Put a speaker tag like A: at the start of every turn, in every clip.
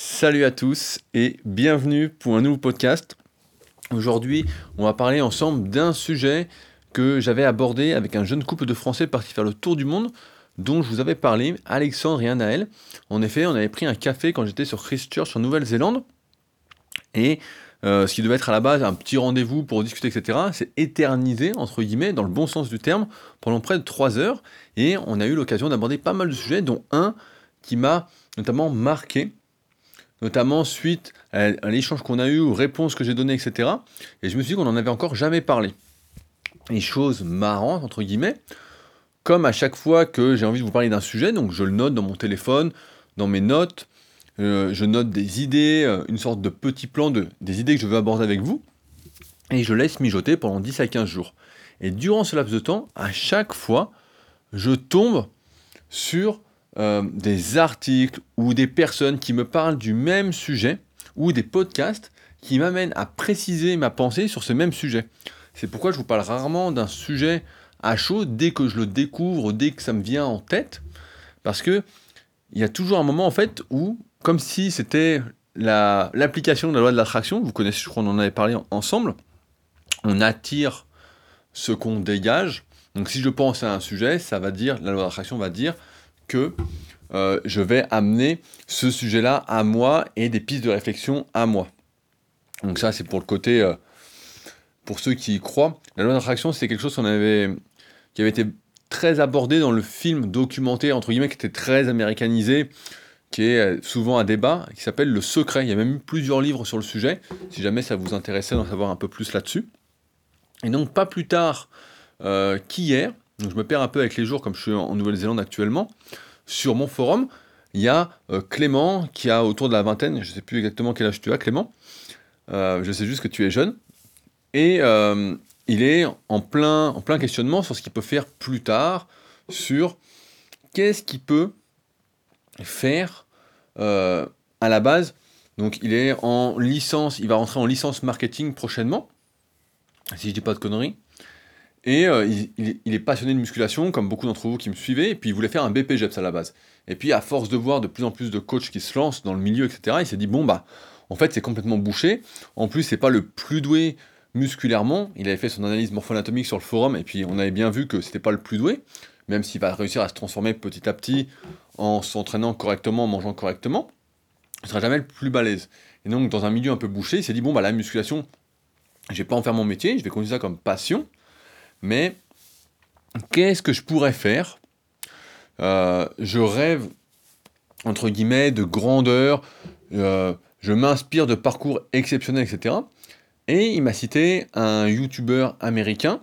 A: Salut à tous et bienvenue pour un nouveau podcast. Aujourd'hui, on va parler ensemble d'un sujet que j'avais abordé avec un jeune couple de Français parti faire le tour du monde, dont je vous avais parlé, Alexandre et Anaël. En effet, on avait pris un café quand j'étais sur Christchurch en Nouvelle-Zélande. Et euh, ce qui devait être à la base un petit rendez-vous pour discuter, etc., c'est éternisé, entre guillemets, dans le bon sens du terme, pendant près de trois heures. Et on a eu l'occasion d'aborder pas mal de sujets, dont un qui m'a notamment marqué, notamment suite à, l'échange qu'on a eu, aux réponses que j'ai données, etc. Et je me suis dit qu'on n'en avait encore jamais parlé. Et chose marrante, entre guillemets, comme à chaque fois que j'ai envie de vous parler d'un sujet, donc je le note dans mon téléphone, dans mes notes, euh, je note des idées, euh, une sorte de petit plan de, des idées que je veux aborder avec vous, et je laisse mijoter pendant 10 à 15 jours. Et durant ce laps de temps, à chaque fois, je tombe sur euh, des articles ou des personnes qui me parlent du même sujet ou des podcasts qui m'amènent à préciser ma pensée sur ce même sujet. C'est pourquoi je vous parle rarement d'un sujet à chaud dès que je le découvre, dès que ça me vient en tête, parce que il y a toujours un moment en fait où, comme si c'était l'application de la loi de l'attraction, vous connaissez, je crois qu'on en avait parlé ensemble, on attire ce qu'on dégage. Donc si je pense à un sujet, ça va dire, la loi de l'attraction va dire, que euh, je vais amener ce sujet-là à moi et des pistes de réflexion à moi. Donc ça, c'est pour le côté, euh, pour ceux qui y croient. La loi d'attraction, c'est quelque chose avait, qui avait été très abordé dans le film documenté, entre guillemets, qui était très américanisé, qui est euh, souvent un débat, qui s'appelle Le Secret. Il y a même eu plusieurs livres sur le sujet, si jamais ça vous intéressait d'en savoir un peu plus là-dessus. Et donc, pas plus tard qu'hier, donc je me perds un peu avec les jours comme je suis en Nouvelle-Zélande actuellement. Sur mon forum, il y a euh, Clément qui a autour de la vingtaine, je ne sais plus exactement quel âge tu as Clément, euh, je sais juste que tu es jeune, et euh, il est en plein, en plein questionnement sur ce qu'il peut faire plus tard, sur qu'est-ce qu'il peut faire à la base. Donc il est en licence, il va rentrer en licence marketing prochainement, si je dis pas de conneries. Et euh, il, est passionné de musculation, comme beaucoup d'entre vous qui me suivez, et puis il voulait faire un BPGEPS à la base. Et puis à force de voir de plus en plus de coachs qui se lancent dans le milieu, etc., il s'est dit, bon bah, en fait c'est complètement bouché, en plus c'est pas le plus doué musculairement, il avait fait son analyse morpho-anatomique sur le forum, et puis on avait bien vu que c'était pas le plus doué, même s'il va réussir à se transformer petit à petit en s'entraînant correctement, en mangeant correctement, il sera jamais le plus balèze. Et donc dans un milieu un peu bouché, il s'est dit, bon bah la musculation, je vais pas en faire mon métier, je vais continuer ça comme passion, mais qu'est-ce que je pourrais faire? Euh, Je rêve, entre guillemets, de grandeur, euh, je m'inspire de parcours exceptionnels, etc. Et il m'a cité un YouTuber américain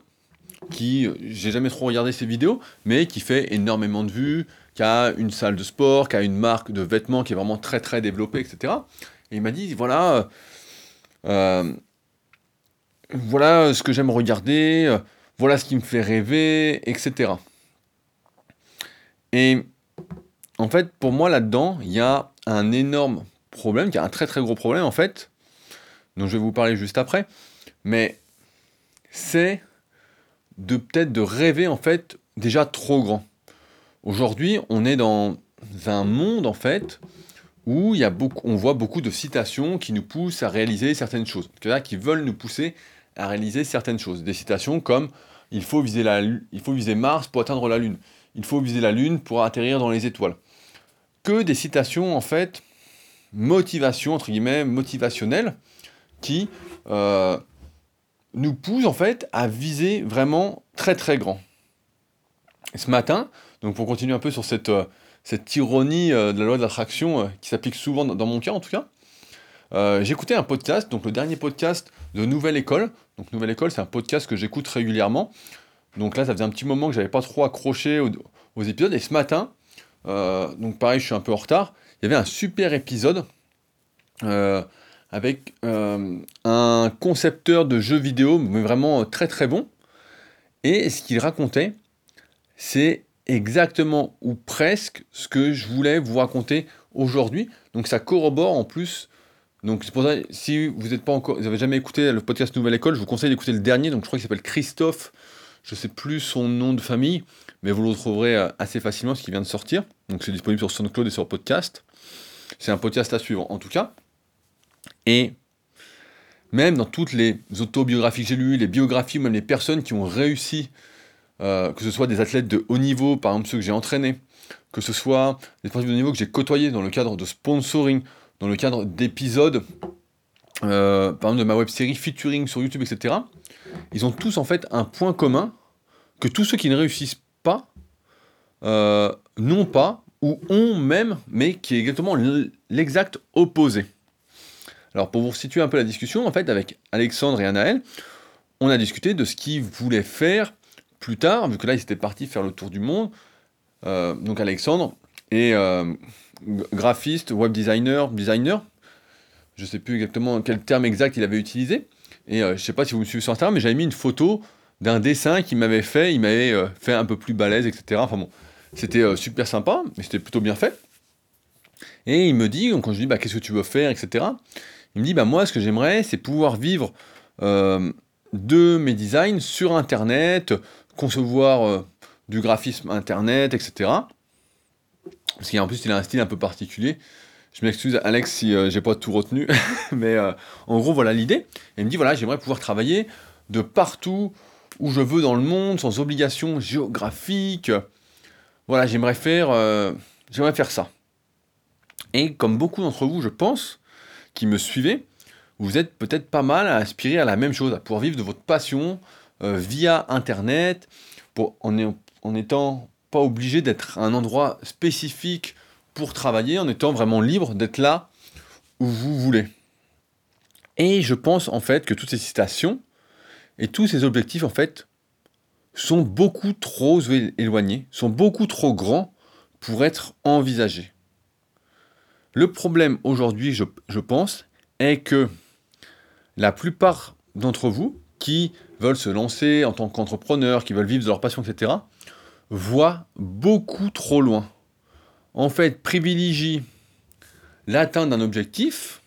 A: qui, j'ai jamais trop regardé ses vidéos, mais qui fait énormément de vues, qui a une salle de sport, qui a une marque de vêtements qui est vraiment très très développée, etc. Et il m'a dit, voilà, euh, voilà ce que j'aime regarder, voilà ce qui me fait rêver, etc. Et en fait, pour moi, là-dedans, il y a un énorme problème, y a un très très gros problème, en fait, dont je vais vous parler juste après, mais c'est de peut-être de rêver, en fait, déjà trop grand. Aujourd'hui, on est dans un monde, en fait, où y a beaucoup, on voit beaucoup de citations qui nous poussent à réaliser certaines choses, qui veulent nous pousser à réaliser certaines choses. Des citations comme il faut viser, la, il faut viser Mars pour atteindre la Lune, il faut viser la Lune pour atterrir dans les étoiles. Que des citations en fait, motivation entre guillemets, motivationnelles, qui euh, nous poussent en fait à viser vraiment très très grand. Ce matin, donc pour continuer un peu sur cette, euh, cette ironie euh, de la loi de l'attraction qui s'applique souvent dans mon cas en tout cas, j'écoutais un podcast, donc le dernier podcast de Nouvelle École. Donc Nouvelle École, c'est un podcast que j'écoute régulièrement. Donc là, ça faisait un petit moment que j'avais pas trop accroché aux, épisodes. Et ce matin, euh, donc pareil, je suis un peu en retard. Il y avait un super épisode euh, avec un concepteur de jeux vidéo, mais vraiment très très bon. Et ce qu'il racontait, c'est exactement ou presque ce que je voulais vous raconter aujourd'hui. Donc ça corrobore en plus donc c'est pour ça, si vous n'êtes pas encore, vous n'avez jamais écouté le podcast Nouvelle École, je vous conseille d'écouter le dernier. Donc je crois qu'il s'appelle Christophe. Je ne sais plus son nom de famille, mais vous le retrouverez euh, assez facilement ce qui vient de sortir. Donc c'est disponible sur SoundCloud et sur podcast. c'est un podcast à suivre en tout cas. Et même dans toutes les autobiographies que j'ai lues, les biographies, même les personnes qui ont réussi, euh, que ce soit des athlètes de haut niveau, par exemple ceux que j'ai entraînés, que ce soit des sportifs de haut niveau que j'ai côtoyés dans le cadre de sponsoring, dans le cadre d'épisodes, euh, par exemple de ma web série featuring sur YouTube, etc. Ils ont tous en fait un point commun que tous ceux qui ne réussissent pas euh, n'ont pas ou ont même, mais qui est exactement l'exact opposé. Alors pour vous situer un peu la discussion, en fait, avec Alexandre et Anaël, on a discuté de ce qu'ils voulaient faire plus tard, vu que là, ils étaient partis faire le tour du monde. Euh, donc Alexandre euh, graphiste, web designer, designer. Je sais plus exactement quel terme exact il avait utilisé. Et euh, je ne sais pas si vous me suivez sur Instagram, mais j'avais mis une photo d'un dessin qu'il m'avait fait. Il m'avait fait un peu plus balèze, etc. Enfin bon, c'était super sympa, mais c'était plutôt bien fait. Et il me dit, quand je lui dis, bah, qu'est-ce que tu veux faire, etc. Il me dit, bah, moi, ce que j'aimerais, c'est pouvoir vivre euh, de mes designs sur Internet, concevoir euh, du graphisme Internet, etc. Parce qu'en plus, il a un style un peu particulier. Je m'excuse, Alex, si euh, j'ai pas tout retenu. Mais en gros, voilà l'idée. Il me dit, voilà, j'aimerais pouvoir travailler de partout où je veux dans le monde, sans obligation géographique. Voilà, j'aimerais faire, j'aimerais faire ça. Et comme beaucoup d'entre vous, je pense, qui me suivez, vous êtes peut-être pas mal à aspirer à la même chose, à pouvoir vivre de votre passion euh, via Internet, en, n'étant pas obligé d'être un endroit spécifique pour travailler, en étant vraiment libre d'être là où vous voulez. Et je pense en fait que toutes ces citations et tous ces objectifs en fait sont beaucoup trop éloignés, sont beaucoup trop grands pour être envisagés. Le problème aujourd'hui, je, pense, est que la plupart d'entre vous qui veulent se lancer en tant qu'entrepreneurs, qui veulent vivre de leur passion, etc., voient beaucoup trop loin. En fait, privilégient l'atteinte d'un objectif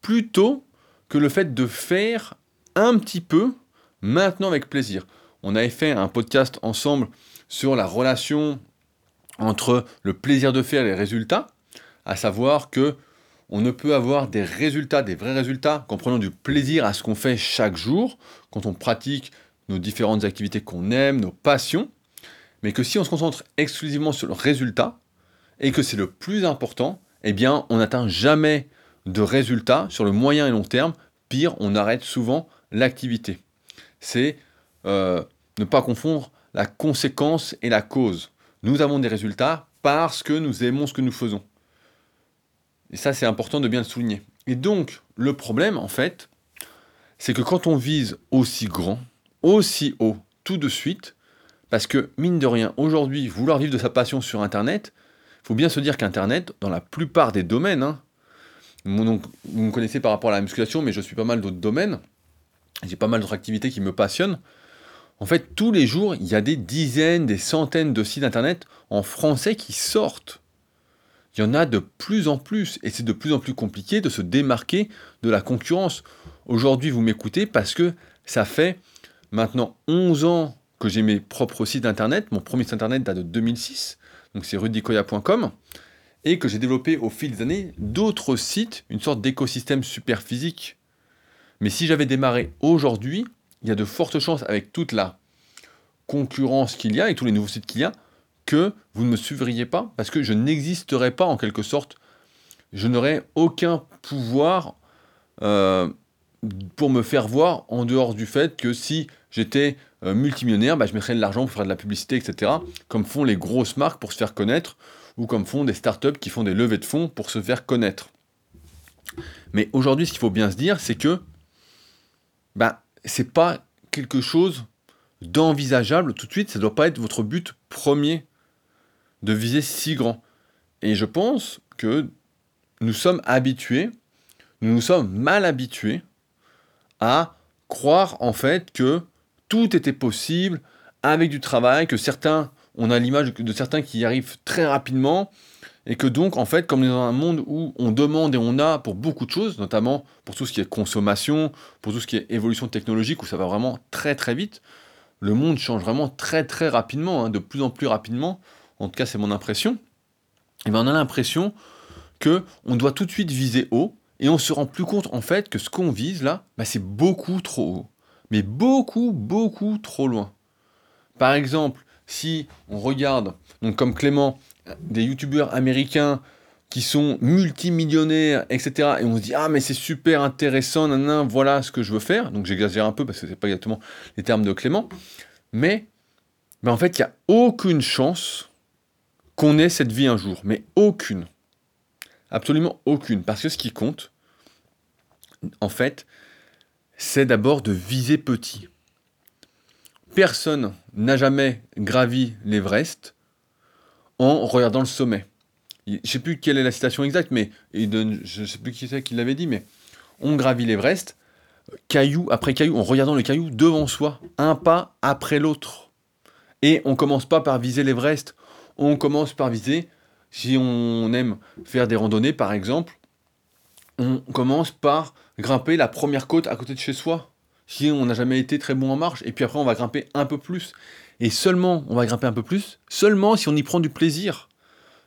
A: plutôt que le fait de faire un petit peu maintenant avec plaisir. On avait fait un podcast ensemble sur la relation entre le plaisir de faire et les résultats à savoir que on ne peut avoir des résultats, des vrais résultats, qu'en prenant du plaisir à ce qu'on fait chaque jour, quand on pratique nos différentes activités qu'on aime, nos passions, mais que si on se concentre exclusivement sur le résultat, et que c'est le plus important, eh bien, on n'atteint jamais de résultats sur le moyen et long terme. Pire, on arrête souvent l'activité. C'est euh, ne pas confondre la conséquence et la cause. Nous avons des résultats parce que nous aimons ce que nous faisons. Et ça, c'est important de bien le souligner. Et donc, le problème, en fait, c'est que quand on vise aussi grand, aussi haut, tout de suite, parce que, mine de rien, aujourd'hui, vouloir vivre de sa passion sur Internet, il faut bien se dire qu'Internet, dans la plupart des domaines, hein, vous me connaissez par rapport à la musculation, mais je suis pas mal d'autres domaines, j'ai pas mal d'autres activités qui me passionnent. En fait, tous les jours, il y a des dizaines, des centaines de sites Internet en français qui sortent il y en a de plus en plus, et c'est de plus en plus compliqué de se démarquer de la concurrence. Aujourd'hui, vous m'écoutez parce que ça fait maintenant 11 ans que j'ai mes propres sites internet. Mon premier site internet date de 2006, donc c'est rudicoya.com, et que j'ai développé au fil des années d'autres sites, une sorte d'écosystème super physique. Mais si j'avais démarré aujourd'hui, il y a de fortes chances avec toute la concurrence qu'il y a et tous les nouveaux sites qu'il y a, que vous ne me suivriez pas, parce que je n'existerais pas en quelque sorte. Je n'aurais aucun pouvoir euh, pour me faire voir en dehors du fait que si j'étais euh, multimillionnaire, bah, je mettrais de l'argent pour faire de la publicité, etc. Comme font les grosses marques pour se faire connaître, ou comme font des startups qui font des levées de fonds pour se faire connaître. Mais aujourd'hui, ce qu'il faut bien se dire, c'est que bah, c'est pas quelque chose d'envisageable tout de suite, ça ne doit pas être votre but premier de viser si grand. Et je pense que nous sommes habitués, nous nous sommes mal habitués à croire en fait que tout était possible avec du travail, que certains, on a l'image de certains qui y arrivent très rapidement, et que donc en fait, comme dans un monde où on demande et on a pour beaucoup de choses, notamment pour tout ce qui est consommation, pour tout ce qui est évolution technologique, où ça va vraiment très très vite, le monde change vraiment très très rapidement, hein, de plus en plus rapidement, en tout cas c'est mon impression, et eh bien on a l'impression que on doit tout de suite viser haut et on se rend plus compte en fait que ce qu'on vise là, bah, c'est beaucoup trop haut. Mais beaucoup, beaucoup trop loin. Par exemple, si on regarde, donc comme Clément, des youtubeurs américains qui sont multimillionnaires, etc. Et on se dit, ah mais c'est super intéressant, nan, voilà ce que je veux faire. Donc j'exagère un peu parce que c'est pas exactement les termes de Clément. Mais, mais en fait, il n'y a aucune chance qu'on ait cette vie un jour. Mais aucune. Absolument aucune. Parce que ce qui compte, en fait, c'est d'abord de viser petit. Personne n'a jamais gravi l'Everest en regardant le sommet. Je ne sais plus quelle est la citation exacte, mais je ne sais plus qui c'est qui l'avait dit, mais on gravit l'Everest, caillou après caillou, en regardant le caillou devant soi, un pas après l'autre. Et on commence pas par viser l'Everest, on commence par viser, si on aime faire des randonnées par exemple, on commence par grimper la première côte à côté de chez soi, si on n'a jamais été très bon en marche, et puis après on va grimper un peu plus. Et seulement, on va grimper un peu plus, seulement si on y prend du plaisir,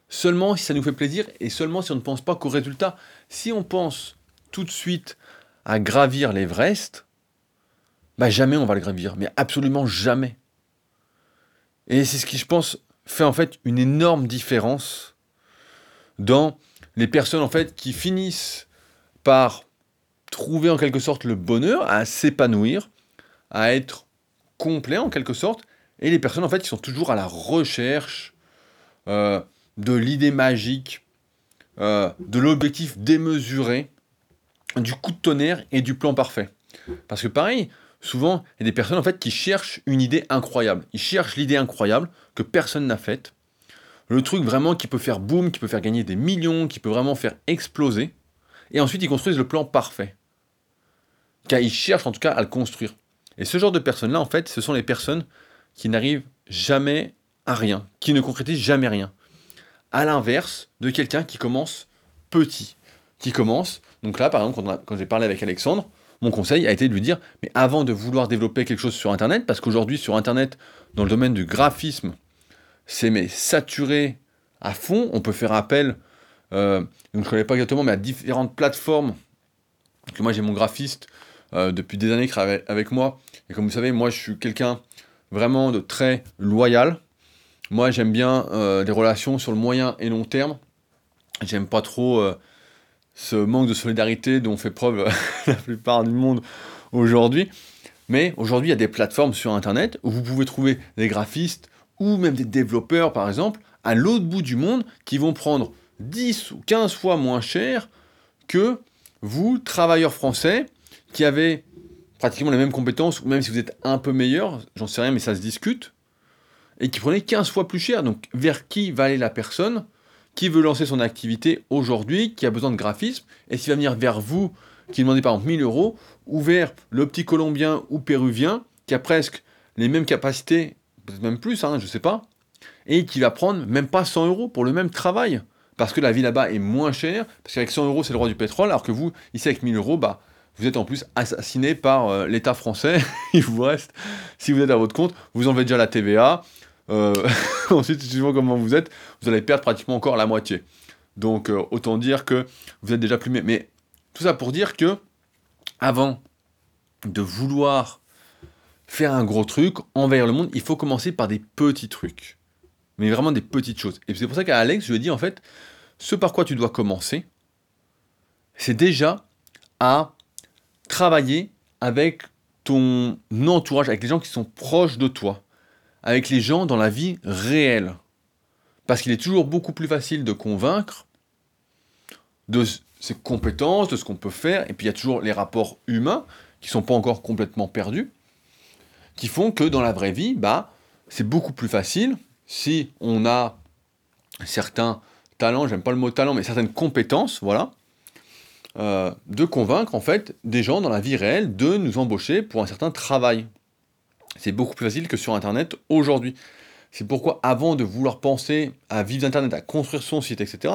A: seulement si ça nous fait plaisir, et seulement si on ne pense pas qu'au résultat. Si on pense tout de suite à gravir l'Everest, bah jamais on va le gravir, mais absolument jamais. Et c'est ce qui, je pense, fait en fait une énorme différence dans les personnes en fait qui finissent par trouver en quelque sorte le bonheur, à s'épanouir, à être complet en quelque sorte, et les personnes en fait qui sont toujours à la recherche euh, de l'idée magique, euh, de l'objectif démesuré, du coup de tonnerre et du plan parfait. Parce que pareil, souvent, il y a des personnes en fait qui cherchent une idée incroyable. Ils cherchent l'idée incroyable que personne n'a faite. Le truc vraiment qui peut faire boom, qui peut faire gagner des millions, qui peut vraiment faire exploser. Et ensuite, ils construisent le plan parfait. Car ils cherchent en tout cas à le construire. Et ce genre de personnes-là, en fait, ce sont les personnes qui n'arrivent jamais à rien, qui ne concrétisent jamais rien. À l'inverse de quelqu'un qui commence petit, qui commence, donc là par exemple quand, j'ai parlé avec Alexandre, mon conseil a été de lui dire, mais avant de vouloir développer quelque chose sur Internet, parce qu'aujourd'hui sur Internet, dans le domaine du graphisme, c'est mais saturé à fond, on peut faire appel, donc je ne connais pas exactement, mais à différentes plateformes, que moi j'ai mon graphiste euh, depuis des années qui travaille avec moi, et comme vous savez, moi je suis quelqu'un vraiment de très loyal, moi, j'aime bien euh, des relations sur le moyen et long terme. J'aime pas trop euh, ce manque de solidarité dont fait preuve la plupart du monde aujourd'hui. Mais aujourd'hui, il y a des plateformes sur Internet où vous pouvez trouver des graphistes ou même des développeurs, par exemple, à l'autre bout du monde qui vont prendre 10 ou 15 fois moins cher que vous, travailleurs français, qui avez pratiquement les mêmes compétences, ou même si vous êtes un peu meilleur, j'en sais rien, mais ça se discute, et qui prenait 15 fois plus cher. Donc vers qui va aller la personne qui veut lancer son activité aujourd'hui, qui a besoin de graphisme, et s'il va venir vers vous, qui demandez par exemple 1000 euros, ou vers le petit colombien ou péruvien, qui a presque les mêmes capacités, peut-être même plus, hein, je sais pas, et qui va prendre même pas 100 euros pour le même travail, parce que la vie là-bas est moins chère, parce qu'avec 100 euros c'est le droit du pétrole, alors que vous, ici avec 1000 euros, bah, vous êtes en plus assassiné par euh, l'État français, il vous reste, si vous êtes à votre compte, vous enlevez déjà la TVA, euh, ensuite, suivant comment vous êtes, vous allez perdre pratiquement encore la moitié. Donc, euh, autant dire que vous êtes déjà plumé. Mais tout ça pour dire que, avant de vouloir faire un gros truc, envers le monde, il faut commencer par des petits trucs. Mais vraiment des petites choses. Et c'est pour ça qu'à Alex, je lui ai dit, en fait, ce par quoi tu dois commencer, c'est déjà à travailler avec ton entourage, avec les gens qui sont proches de toi avec les gens dans la vie réelle. Parce qu'il est toujours beaucoup plus facile de convaincre de ses compétences, de ce qu'on peut faire, et puis il y a toujours les rapports humains qui ne sont pas encore complètement perdus, qui font que dans la vraie vie, bah, c'est beaucoup plus facile si on a certains talents, j'aime pas le mot talent, mais certaines compétences, voilà, euh, de convaincre en fait des gens dans la vie réelle de nous embaucher pour un certain travail. C'est beaucoup plus facile que sur Internet aujourd'hui. C'est pourquoi avant de vouloir penser à vivre d'Internet, à construire son site, etc.,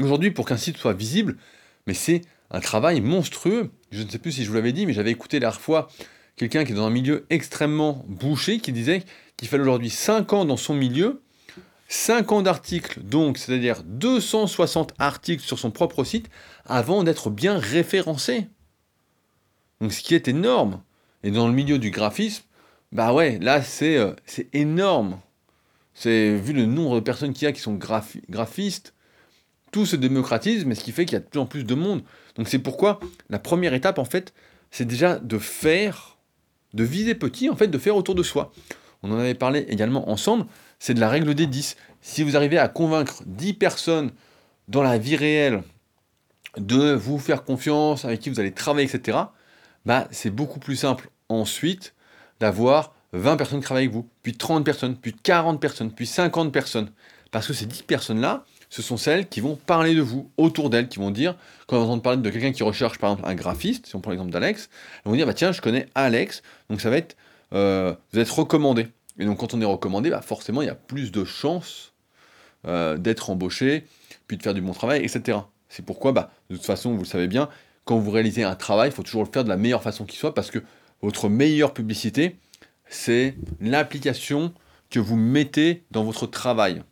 A: aujourd'hui, pour qu'un site soit visible, mais c'est un travail monstrueux. Je ne sais plus si je vous l'avais dit, mais j'avais écouté la dernière fois quelqu'un qui est dans un milieu extrêmement bouché, qui disait qu'il fallait aujourd'hui 5 ans dans son milieu, 50 articles, donc, c'est-à-dire 260 articles sur son propre site avant d'être bien référencé. Donc, ce qui est énorme. Et dans le milieu du graphisme, bah ouais, là, c'est euh, énorme. C'est vu le nombre de personnes qu'il y a qui sont graphistes, tout se démocratise, mais ce qui fait qu'il y a de plus en plus de monde. Donc c'est pourquoi la première étape, en fait, c'est déjà de faire, de viser petit, en fait, de faire autour de soi. On en avait parlé également ensemble, c'est de la règle des 10. Si vous arrivez à convaincre 10 personnes dans la vie réelle de vous faire confiance, avec qui vous allez travailler, etc., bah, c'est beaucoup plus simple ensuite d'avoir 20 personnes qui travaillent avec vous, puis 30 personnes, puis 40 personnes, puis 50 personnes. Parce que ces 10 personnes-là, ce sont celles qui vont parler de vous autour d'elles, qui vont dire, quand on entend parler de quelqu'un qui recherche par exemple un graphiste, si on prend l'exemple d'Alex, elles vont dire, bah tiens, je connais Alex, donc ça va être, euh, vous êtes recommandé. Et donc quand on est recommandé, bah forcément, il y a plus de chances euh, d'être embauché, puis de faire du bon travail, etc. C'est pourquoi, bah, de toute façon, vous le savez bien, quand vous réalisez un travail, il faut toujours le faire de la meilleure façon qui soit, parce que votre meilleure publicité, c'est l'application que vous mettez dans votre travail.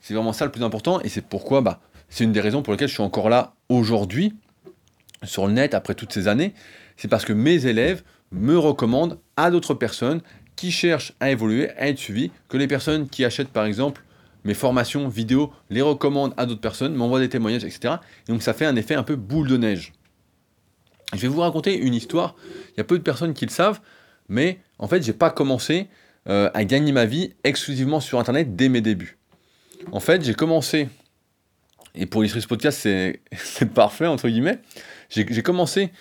A: C'est vraiment ça le plus important et c'est pourquoi bah, c'est une des raisons pour lesquelles je suis encore là aujourd'hui sur le net après toutes ces années. C'est parce que mes élèves me recommandent à d'autres personnes qui cherchent à évoluer, à être suivis, que les personnes qui achètent par exemple mes formations vidéo les recommandent à d'autres personnes, m'envoient des témoignages, etc. Et donc ça fait un effet un peu boule de neige. Je vais vous raconter une histoire. Il y a peu de personnes qui le savent, mais en fait, j'ai pas commencé euh, à gagner ma vie exclusivement sur Internet dès mes débuts. En fait, j'ai commencé, et pour ce podcast, c'est parfait, entre guillemets, j'ai commencé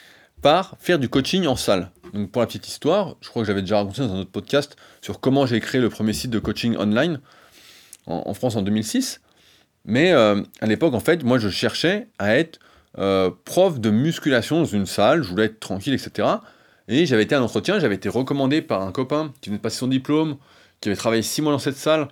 A: par faire du coaching en salle. Donc pour la petite histoire, je crois que j'avais déjà raconté dans un autre podcast sur comment j'ai créé le premier site de coaching online en, France en 2006. Mais euh, à l'époque, en fait, moi, je cherchais à être euh, prof de musculation dans une salle, je voulais être tranquille, etc. Et j'avais été à un entretien, j'avais été recommandé par un copain qui venait de passer son diplôme, qui avait travaillé six mois dans cette salle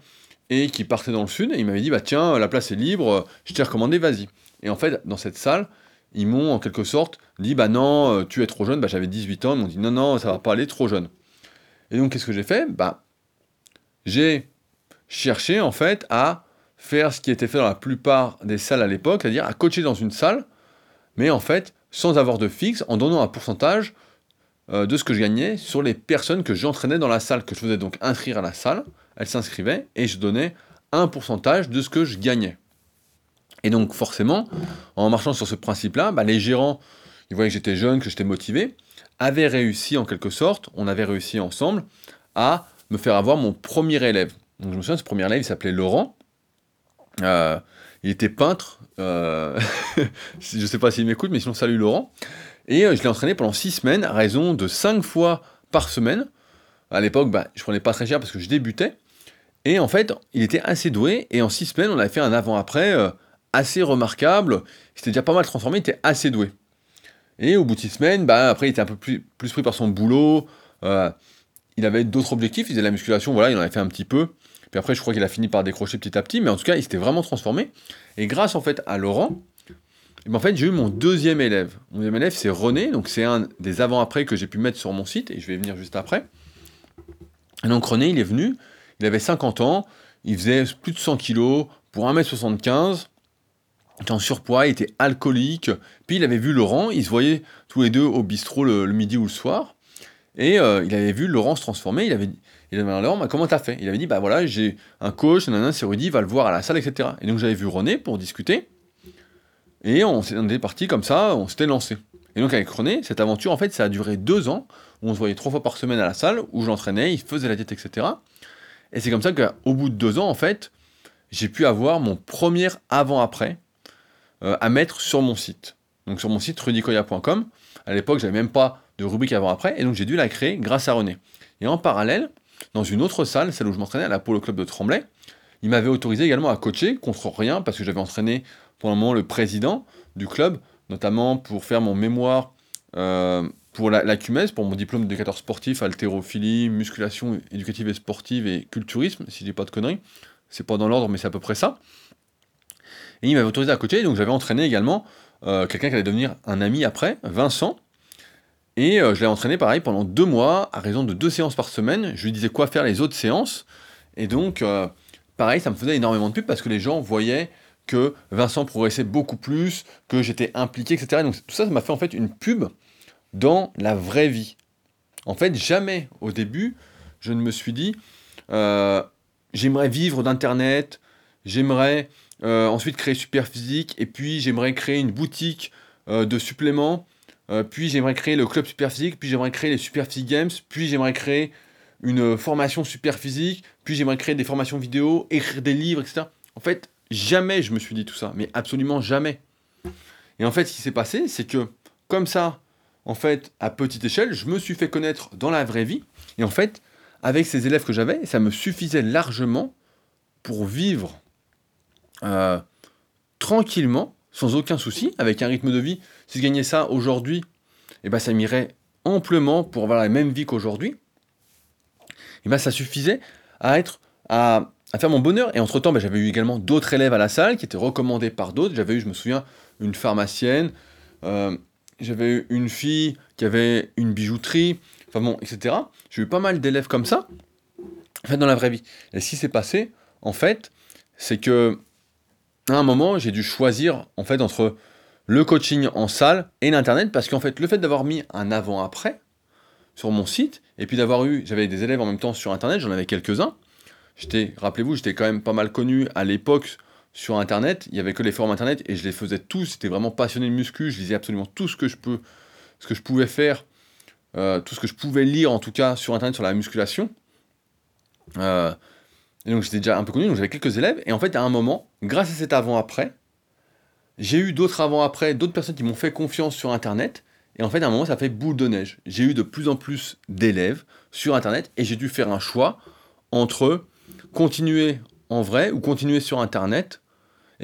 A: et qui partait dans le sud. Et il m'avait dit Bah tiens, la place est libre, je t'ai recommandé, vas-y. Et en fait, dans cette salle, ils m'ont en quelque sorte dit Bah non, euh, tu es trop jeune. Bah j'avais 18 ans, ils m'ont dit Non, non, ça va pas aller, trop jeune. Et donc, qu'est-ce que j'ai fait? Bah j'ai cherché en fait à faire ce qui était fait dans la plupart des salles à l'époque, c'est-à-dire à coacher dans une salle, mais en fait sans avoir de fixe, en donnant un pourcentage euh, de ce que je gagnais sur les personnes que j'entraînais dans la salle, que je faisais donc inscrire à la salle, elles s'inscrivaient et je donnais un pourcentage de ce que je gagnais. Et donc forcément, en marchant sur ce principe-là, bah, les gérants, ils voyaient que j'étais jeune, que j'étais motivé, avaient réussi en quelque sorte, on avait réussi ensemble, à me faire avoir mon premier élève. Donc je me souviens, ce premier élève, il s'appelait Laurent. Euh, il était peintre. Euh, je ne sais pas s'il m'écoute, mais sinon, salut Laurent. Et euh, je l'ai entraîné pendant 6 semaines, à raison de 5 fois par semaine. À l'époque, bah, je prenais pas très cher parce que je débutais. Et en fait, il était assez doué. Et en 6 semaines, on avait fait un avant-après assez remarquable. Il s'était déjà pas mal transformé, il était assez doué. Et au bout de 6 semaines, bah, après, il était un peu plus, pris par son boulot. Euh, il avait d'autres objectifs, il faisait de la musculation, voilà, il en avait fait un petit peu. Puis après, je crois qu'il a fini par décrocher petit à petit. Mais en tout cas, il s'était vraiment transformé. Et grâce en fait à Laurent, en fait, j'ai eu mon deuxième élève. Mon deuxième élève, c'est René. Donc, c'est un des avant-après que j'ai pu mettre sur mon site. Et je vais venir juste après. Donc, René, il est venu. Il avait 50 ans. Il faisait plus de 100 kilos pour 1m75. Était en surpoids. Il était alcoolique. Puis, il avait vu Laurent. Ils se voyaient tous les deux au bistrot le, midi ou le soir. Et euh, il avait vu Laurent se transformer. Il avait dit. Il avait dit, Laurent, bah, comment t'as fait? Il avait dit, bah voilà, j'ai un coach, c'est Rudy, va le voir à la salle, etc. Et donc j'avais vu René pour discuter. Et on, est parti comme ça, on s'était lancé. Et donc avec René, cette aventure, en fait, ça a duré deux ans, où on se voyait trois fois par semaine à la salle, où je l'entraînais, il faisait la diète, etc. Et c'est comme ça qu'au bout de deux ans, en fait, j'ai pu avoir mon premier avant-après euh, à mettre sur mon site. Donc sur mon site rudicoya.com. À l'époque, j'avais même pas de rubrique avant-après, et donc j'ai dû la créer grâce à René. Et en parallèle, dans une autre salle, celle où je m'entraînais, à la Polo Club de Tremblay, il m'avait autorisé également à coacher contre rien, parce que j'avais entraîné pour le moment le président du club, notamment pour faire mon mémoire euh, pour la, la CUMES, pour mon diplôme d'éducateur sportif, haltérophilie, musculation éducative et sportive et culturisme, si je dis pas de conneries. C'est pas dans l'ordre, mais c'est à peu près ça. Et il m'avait autorisé à coacher, donc j'avais entraîné également euh, quelqu'un qui allait devenir un ami après, Vincent. Et euh, je l'ai entraîné pareil pendant deux mois, à raison de deux séances par semaine. Je lui disais quoi faire les autres séances. Et donc, pareil, ça me faisait énormément de pub parce que les gens voyaient que Vincent progressait beaucoup plus, que j'étais impliqué, etc. Donc tout ça, ça m'a fait en fait une pub dans la vraie vie. En fait, jamais au début, je ne me suis dit, euh, j'aimerais vivre d'Internet, j'aimerais euh, ensuite créer Superphysique, et puis j'aimerais créer une boutique euh, de suppléments, puis j'aimerais créer le club Superphysique, puis j'aimerais créer les Superphysique Games, puis j'aimerais créer une formation Superphysique, puis j'aimerais créer des formations vidéo, écrire des livres, etc. En fait, jamais je me suis dit tout ça, mais absolument jamais. Et en fait, ce qui s'est passé, c'est que comme ça, en fait, à petite échelle, je me suis fait connaître dans la vraie vie. Et en fait, avec ces élèves que j'avais, ça me suffisait largement pour vivre euh, tranquillement, sans aucun souci, avec un rythme de vie. Si je gagnais ça aujourd'hui, eh ben, ça m'irait amplement pour avoir la même vie qu'aujourd'hui. Eh ben, ça suffisait à être à, faire mon bonheur. Et entre-temps, ben, j'avais eu également d'autres élèves à la salle qui étaient recommandés par d'autres. J'avais eu, je me souviens, une pharmacienne, euh, j'avais eu une fille qui avait une bijouterie, enfin bon, etc. J'ai eu pas mal d'élèves comme ça, en fait, dans la vraie vie. Et ce qui s'est passé, en fait, c'est que à un moment, j'ai dû choisir, en fait, entre le coaching en salle et l'internet, parce qu'en fait, le fait d'avoir mis un avant-après sur mon site, et puis d'avoir eu, j'avais des élèves en même temps sur internet, j'en avais quelques-uns. J'étais, rappelez-vous, j'étais quand même pas mal connu à l'époque sur Internet, il y avait que les forums Internet et je les faisais tous. J'étais vraiment passionné de muscu. Je lisais absolument tout ce que je peux, ce que je pouvais faire, euh, tout ce que je pouvais lire en tout cas sur Internet sur la musculation. Euh, et donc j'étais déjà un peu connu. Donc j'avais quelques élèves et en fait à un moment, grâce à cet avant-après, j'ai eu d'autres avant-après, d'autres personnes qui m'ont fait confiance sur Internet. Et en fait à un moment ça fait boule de neige. J'ai eu de plus en plus d'élèves sur Internet et j'ai dû faire un choix entre continuer en vrai ou continuer sur Internet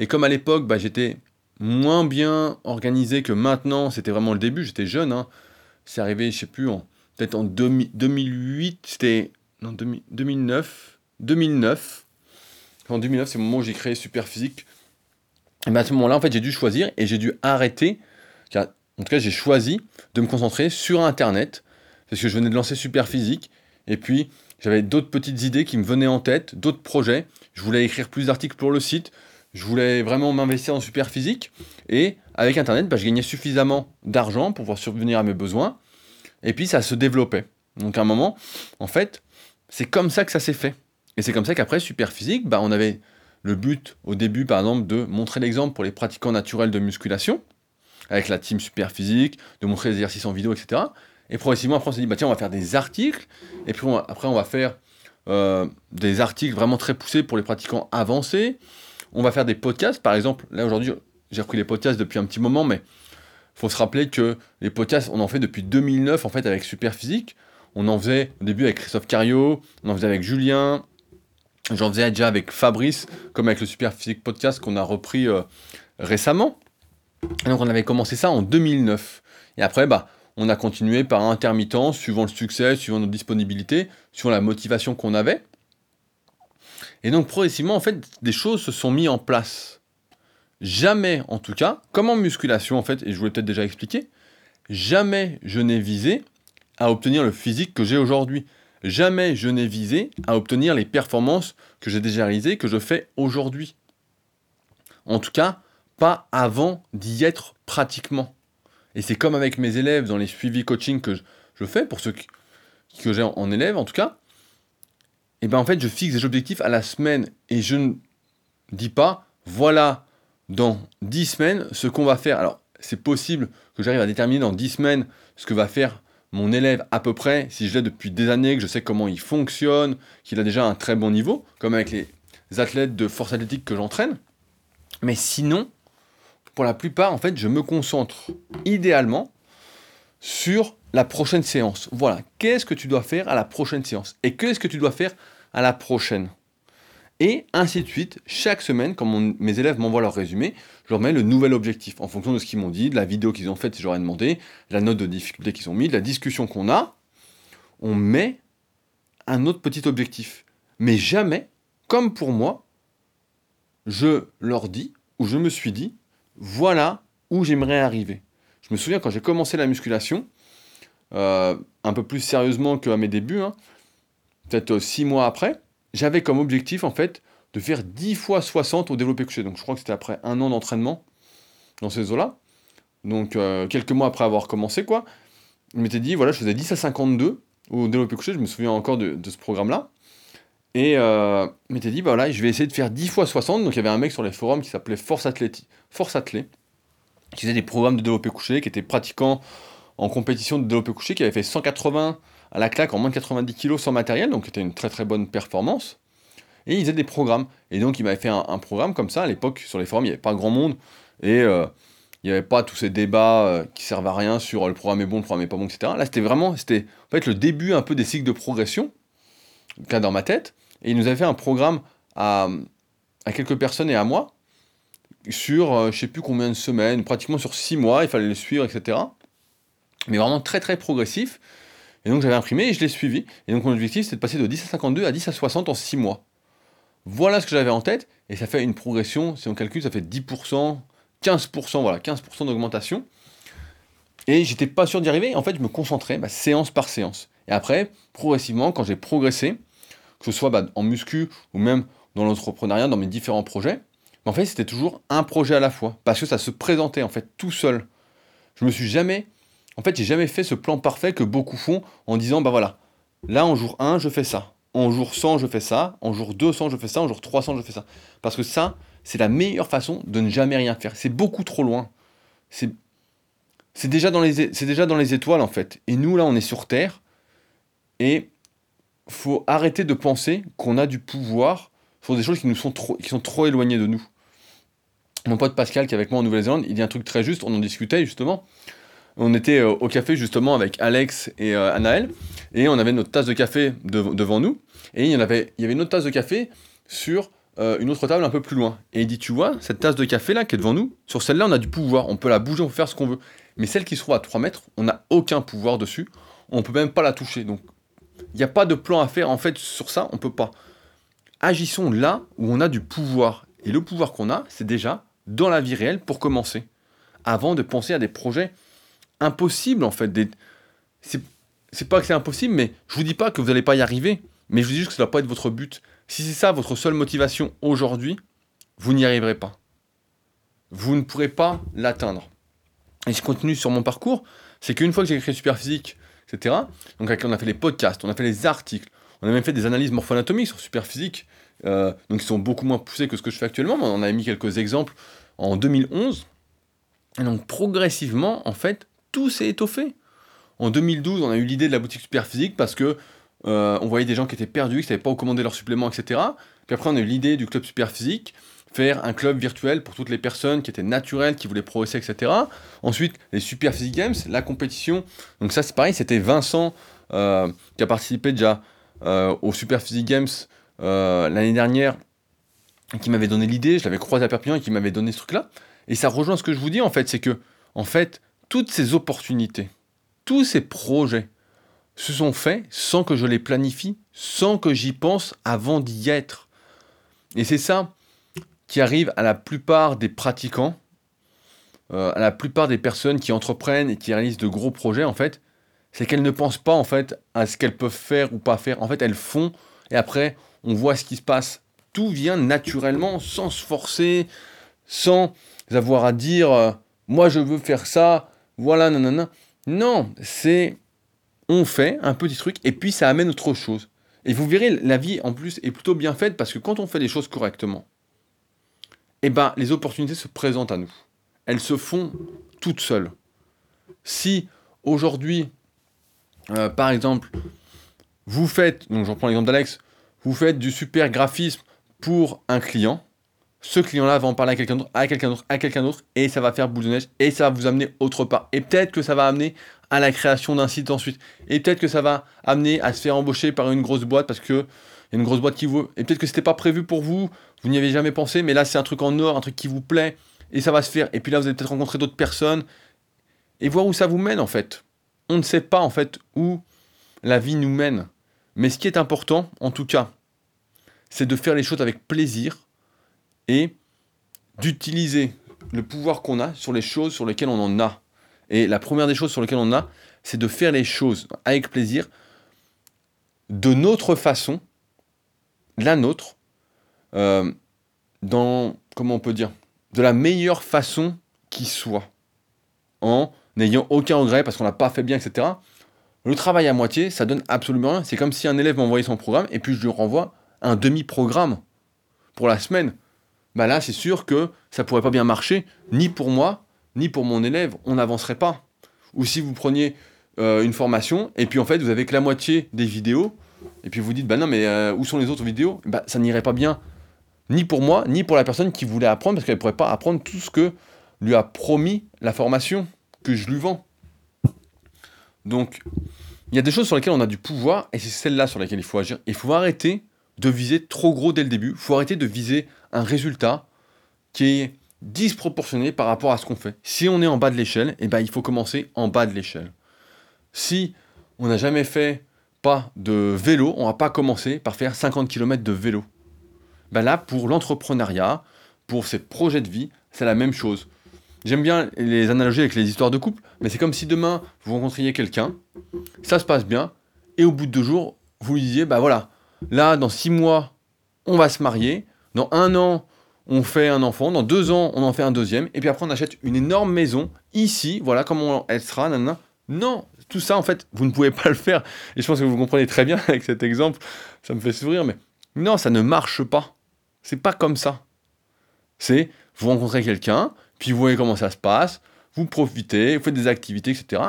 A: et comme à l'époque, bah, j'étais moins bien organisé que maintenant, c'était vraiment le début, j'étais jeune, hein. c'est arrivé, je sais plus, peut-être en 2008, c'était, non, 2009, 2009, en 2009, c'est le moment où j'ai créé Superphysique, et bah, à ce moment-là, en fait, j'ai dû choisir, et j'ai dû arrêter, en tout cas, j'ai choisi de me concentrer sur Internet, parce que je venais de lancer Superphysique, et puis j'avais d'autres petites idées qui me venaient en tête, d'autres projets, je voulais écrire plus d'articles pour le site, je voulais vraiment m'investir en super physique. Et avec Internet, bah, je gagnais suffisamment d'argent pour pouvoir survenir à mes besoins. Et puis ça se développait. Donc à un moment, en fait, c'est comme ça que ça s'est fait. Et c'est comme ça qu'après, super physique, bah, on avait le but au début, par exemple, de montrer l'exemple pour les pratiquants naturels de musculation, avec la team super physique, de montrer les exercices en vidéo, etc. Et progressivement, après, on s'est dit, bah, tiens, on va faire des articles. Et puis après, on va faire euh, des articles vraiment très poussés pour les pratiquants avancés. On va faire des podcasts, par exemple. Là, aujourd'hui, j'ai repris les podcasts depuis un petit moment, mais faut se rappeler que les podcasts, on en fait depuis 2009, en fait, avec Superphysique. On en faisait au début avec Christophe Cario, on en faisait avec Julien, j'en faisais déjà avec Fabrice, comme avec le Superphysique podcast qu'on a repris euh, récemment. donc, on avait commencé ça en 2009. Et après, bah, on a continué par intermittence, suivant le succès, suivant notre disponibilité, suivant la motivation qu'on avait. Et donc progressivement, en fait, des choses se sont mises en place. Jamais, en tout cas, comme en musculation, en fait, et je vous l'ai peut-être déjà expliqué, jamais je n'ai visé à obtenir le physique que j'ai aujourd'hui. Jamais je n'ai visé à obtenir les performances que j'ai déjà réalisées, que je fais aujourd'hui. En tout cas, pas avant d'y être pratiquement. Et c'est comme avec mes élèves dans les suivis coaching que je, fais, pour ceux que j'ai en, élève en tout cas, et ben en fait, je fixe des objectifs à la semaine et je ne dis pas, voilà, dans 10 semaines, ce qu'on va faire. Alors, c'est possible que j'arrive à déterminer dans 10 semaines ce que va faire mon élève à peu près, si je l'ai depuis des années, que je sais comment il fonctionne, qu'il a déjà un très bon niveau, comme avec les athlètes de force athlétique que j'entraîne. Mais sinon, pour la plupart, en fait, je me concentre idéalement sur la prochaine séance. Voilà, qu'est-ce que tu dois faire à la prochaine séance? Et qu'est-ce que tu dois faire à la prochaine? Et ainsi de suite, chaque semaine, quand mes élèves m'envoient leur résumé, je leur mets le nouvel objectif en fonction de ce qu'ils m'ont dit, de la vidéo qu'ils ont faite si j'aurais demandé, la note de difficulté qu'ils ont mis, de la discussion qu'on a. On met un autre petit objectif. Mais jamais, comme pour moi, je leur dis, ou je me suis dit, voilà où j'aimerais arriver. Je me souviens quand j'ai commencé la musculation, euh, un peu plus sérieusement qu'à mes débuts, hein, peut-être six mois après, j'avais comme objectif en fait de faire 10 fois 60 au développé couché. Donc je crois que c'était après un an d'entraînement dans ces eaux-là. Donc euh, quelques mois après avoir commencé, quoi. Je m'étais dit, voilà, je faisais 10 à 52 au développé couché, je me souviens encore de, ce programme-là. Et euh, je dit, bah voilà, je vais essayer de faire 10 fois 60. Donc il y avait un mec sur les forums qui s'appelait Force Athlète, Force Athlé, qui faisait des programmes de développé couché, qui était pratiquant en compétition de développé couché, qui avait fait 180 à la claque en moins de 90 kg sans matériel, donc c'était une très très bonne performance. Et il faisait des programmes. Et donc il m'avait fait un, programme comme ça. À l'époque, sur les forums, il n'y avait pas grand monde. Et euh, il n'y avait pas tous ces débats euh, qui servent à rien sur le programme est bon, le programme est pas bon, etc. Là, c'était vraiment c'était en fait le début un peu des cycles de progression, cas dans ma tête. Et il nous avait fait un programme à, à quelques personnes et à moi sur euh, je sais plus combien de semaines, pratiquement sur six mois, il fallait le suivre, etc. Mais vraiment très très progressif. Et donc j'avais imprimé et je l'ai suivi. Et donc mon objectif c'était de passer de 10 à 52 à 10 à 60 en 6 mois. Voilà ce que j'avais en tête. Et ça fait une progression, si on calcule, ça fait 10%, 15%, voilà, 15% d'augmentation. Et j'étais pas sûr d'y arriver. En fait, je me concentrais bah, séance par séance. Et après, progressivement, quand j'ai progressé, que ce soit bah, en muscu ou même dans l'entrepreneuriat, dans mes différents projets, en fait, c'était toujours un projet à la fois. Parce que ça se présentait en fait tout seul. Je me suis jamais en fait, j'ai jamais fait ce plan parfait que beaucoup font en disant bah voilà, là en jour 1, je fais ça. En jour 100, je fais ça. En jour 200, je fais ça. En jour 300, je fais ça. Parce que ça, c'est la meilleure façon de ne jamais rien faire. C'est beaucoup trop loin. C'est déjà, dans les, déjà dans les étoiles en fait. Et nous là, on est sur Terre. Et faut arrêter de penser qu'on a du pouvoir sur des choses qui nous sont trop, qui sont trop éloignées de nous. Mon pote Pascal qui est avec moi en Nouvelle-Zélande, il dit un truc très juste. On en discutait justement on était euh, au café justement avec Alex et euh, Anaël, et on avait notre tasse de café devant nous, et il y, en avait, il y avait une autre tasse de café sur euh, une autre table un peu plus loin. Et il dit, tu vois, cette tasse de café là qui est devant nous, sur celle-là on a du pouvoir, on peut la bouger, on peut faire ce qu'on veut. Mais celle qui se trouve à 3 mètres, on n'a aucun pouvoir dessus, on peut même pas la toucher. Donc il n'y a pas de plan à faire en fait sur ça, on peut pas. Agissons là où on a du pouvoir. Et le pouvoir qu'on a, c'est déjà dans la vie réelle pour commencer. Avant de penser à des projets impossible en fait. C'est pas que c'est impossible, mais je vous dis pas que vous n'allez pas y arriver, mais je vous dis juste que ça doit pas être votre but. Si c'est ça votre seule motivation aujourd'hui, vous n'y arriverez pas. Vous ne pourrez pas l'atteindre. Et je continue sur mon parcours, c'est qu'une fois que j'ai créé Superphysique, etc., donc on a fait les podcasts, on a fait les articles, on a même fait des analyses morpho-anatomiques sur Superphysique, euh, donc ils sont beaucoup moins poussés que ce que je fais actuellement, mais on a mis quelques exemples en 2011. Et donc progressivement, en fait, tout s'est étoffé. En 2012, on a eu l'idée de la boutique Superphysique parce que euh, on voyait des gens qui étaient perdus, qui savaient pas où commander leurs suppléments, etc. Puis après, on a eu l'idée du club Superphysique, faire un club virtuel pour toutes les personnes qui étaient naturelles, qui voulaient progresser, etc. Ensuite, les Superphysique Games, la compétition. Donc ça, c'est pareil, c'était Vincent euh, qui a participé déjà euh, au Superphysique Games l'année dernière, qui m'avait donné l'idée, je l'avais croisé à Perpignan et qui m'avait donné ce truc-là. Et ça rejoint ce que je vous dis, en fait, c'est que, en fait, toutes ces opportunités, tous ces projets se sont faits sans que je les planifie, sans que j'y pense avant d'y être. Et c'est ça qui arrive à la plupart des pratiquants, euh, à la plupart des personnes qui entreprennent et qui réalisent de gros projets, en fait, c'est qu'elles ne pensent pas en fait à ce qu'elles peuvent faire ou pas faire. En fait, elles font et après, on voit ce qui se passe. Tout vient naturellement, sans se forcer, sans avoir à dire euh, moi je veux faire ça, voilà, non. Non, c'est on fait un petit truc et puis ça amène autre chose. Et vous verrez, la vie en plus est plutôt bien faite parce que quand on fait les choses correctement, eh ben, les opportunités se présentent à nous. Elles se font toutes seules. Si aujourd'hui, euh, par exemple, vous faites, donc j'en prends l'exemple d'Alex, vous faites du super graphisme pour un client, ce client-là va en parler à quelqu'un d'autre, à quelqu'un d'autre, à quelqu'un d'autre, et ça va faire boule de neige, et ça va vous amener autre part. Et peut-être que ça va amener à la création d'un site ensuite. Et peut-être que ça va amener à se faire embaucher par une grosse boîte parce que y a une grosse boîte qui vous. Et peut-être que c'était pas prévu pour vous, vous n'y avez jamais pensé, mais là c'est un truc en or, un truc qui vous plaît, et ça va se faire. Et puis là vous allez peut-être rencontrer d'autres personnes, et voir où ça vous mène en fait. On ne sait pas en fait où la vie nous mène. Mais ce qui est important, en tout cas, c'est de faire les choses avec plaisir, et d'utiliser le pouvoir qu'on a sur les choses sur lesquelles on en a. Et la première des choses sur lesquelles on a, c'est de faire les choses avec plaisir, de notre façon, la nôtre, euh, dans, comment on peut dire, de la meilleure façon qui soit, en n'ayant aucun regret parce qu'on n'a pas fait bien, etc. Le travail à moitié, ça donne absolument rien. C'est comme si un élève m'envoyait son programme et puis je lui renvoie un demi-programme pour la semaine. Bah là, c'est sûr que ça pourrait pas bien marcher, ni pour moi, ni pour mon élève. On n'avancerait pas. Ou si vous preniez euh, une formation et puis en fait vous avez que la moitié des vidéos et puis vous dites bah non mais euh, où sont les autres vidéos? Bah ça n'irait pas bien ni pour moi ni pour la personne qui voulait apprendre parce qu'elle ne pourrait pas apprendre tout ce que lui a promis la formation que je lui vends. Donc il y a des choses sur lesquelles on a du pouvoir et c'est celle-là sur laquelle il faut agir. Il faut arrêter de viser trop gros dès le début. Il faut arrêter de viser un résultat qui est disproportionné par rapport à ce qu'on fait. Si on est en bas de l'échelle, eh ben, il faut commencer en bas de l'échelle. Si on n'a jamais fait pas de vélo, on va pas commencer par faire 50 km de vélo. Ben là, pour l'entrepreneuriat, pour ses projets de vie, c'est la même chose. J'aime bien les analogies avec les histoires de couple, mais c'est comme si demain vous rencontriez quelqu'un, ça se passe bien, et au bout de deux jours, vous lui disiez, bah voilà, là, dans six mois, on va se marier, dans un an, on fait un enfant, dans deux ans, on en fait un deuxième, et puis après, on achète une énorme maison, ici, voilà comment elle sera, nanana. Non, tout ça, en fait, vous ne pouvez pas le faire. Et je pense que vous comprenez très bien avec cet exemple, ça me fait sourire, mais non, ça ne marche pas. C'est pas comme ça. C'est, vous rencontrez quelqu'un, puis vous voyez comment ça se passe, vous profitez, vous faites des activités, etc.